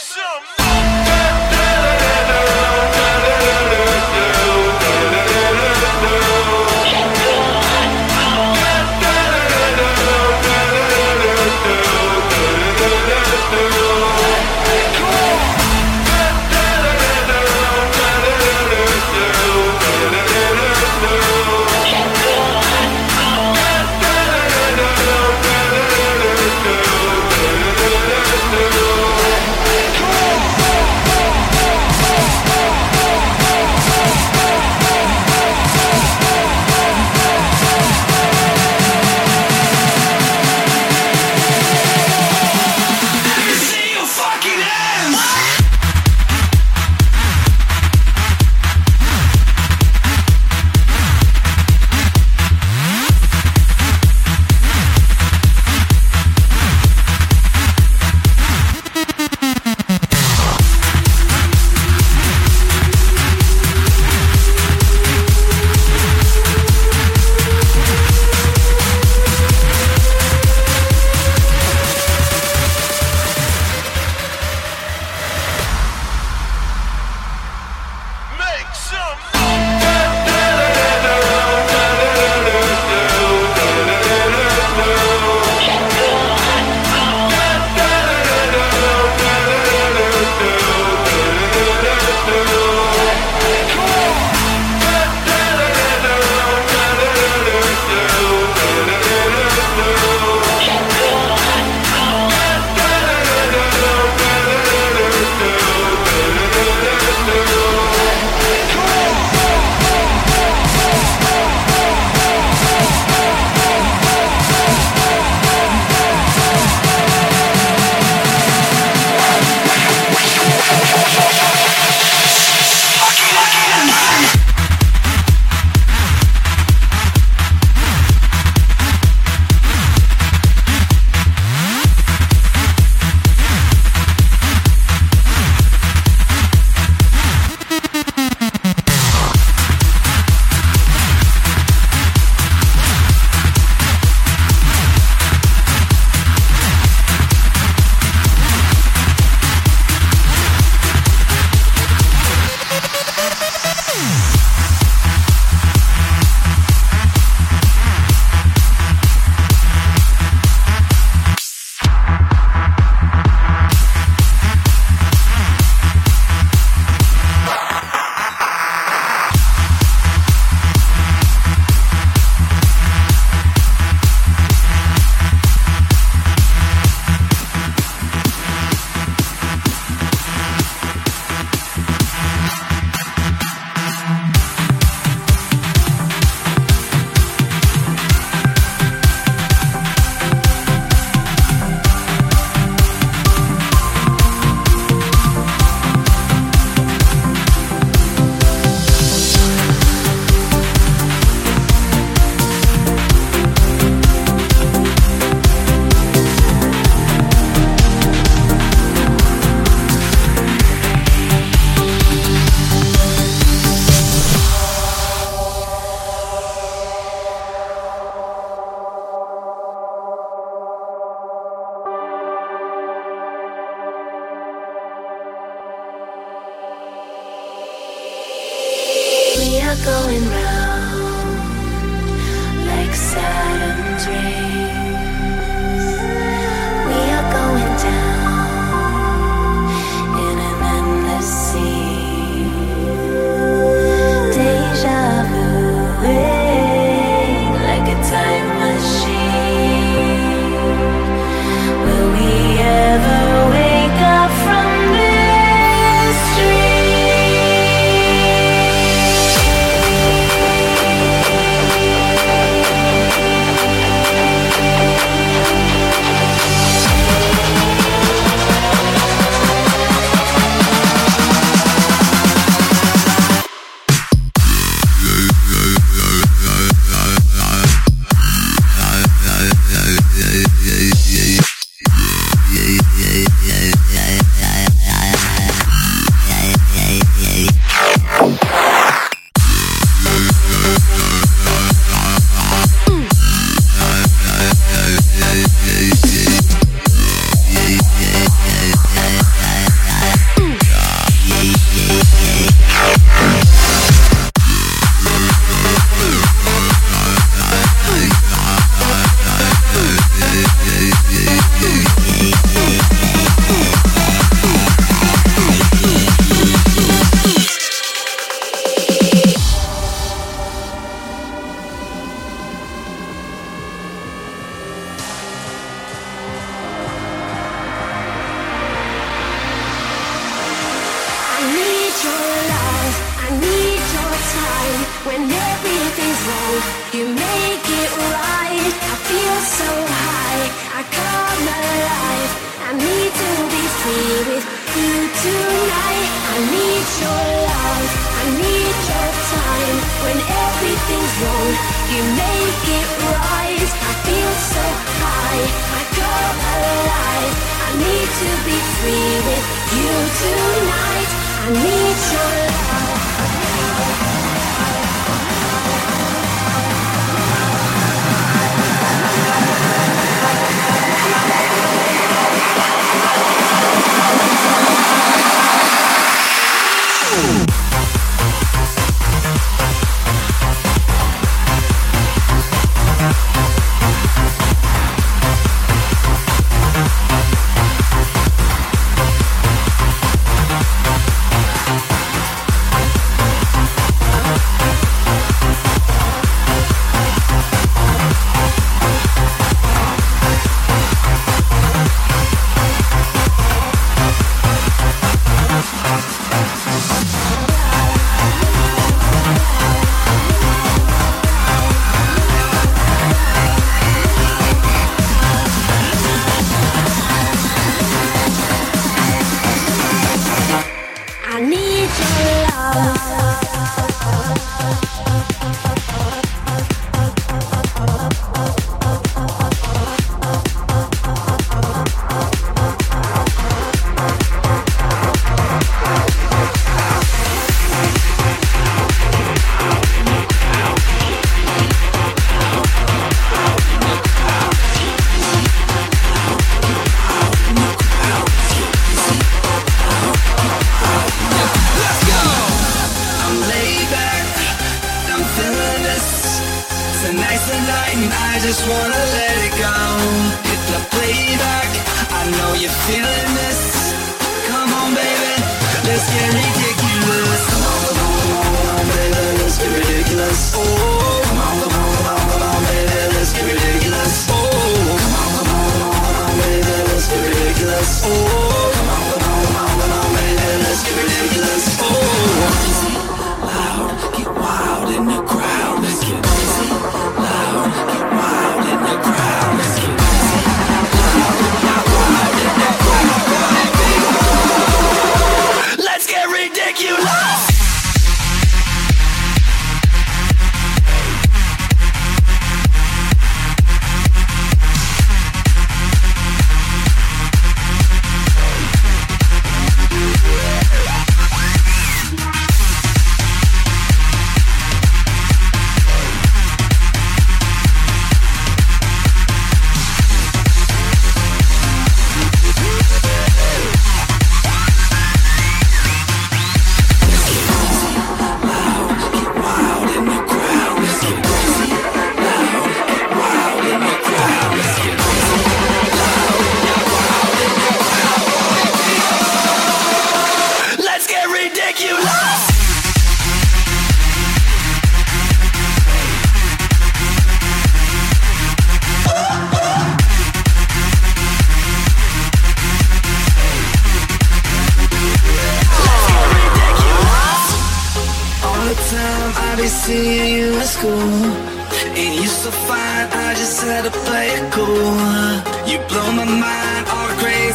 some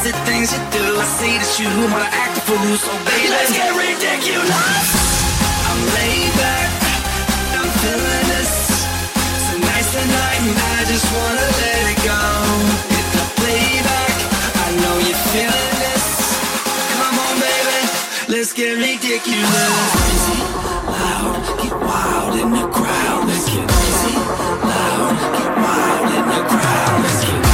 crazy things you do. I see that you wanna act a fool, so baby, let's get ridiculous. I'm laid back, I'm feeling this. Tonight's the night, and I just wanna let it go. Hit the playback, I know you're feeling this. Come on, baby, let's get ridiculous. Crazy, loud, get wild in the crowd. Let's get crazy, loud, get wild in the crowd. Let's get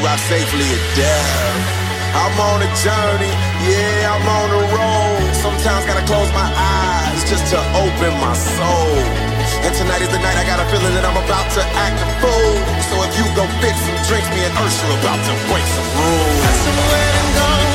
arrive safely at death. I'm on a journey, yeah, I'm on a road. Sometimes gotta close my eyes just to open my soul. And tonight is the night I got a feeling that I'm about to act a fool. So if you go fix some drinks, me and Ursula about to break some rules. That's the way I'm going.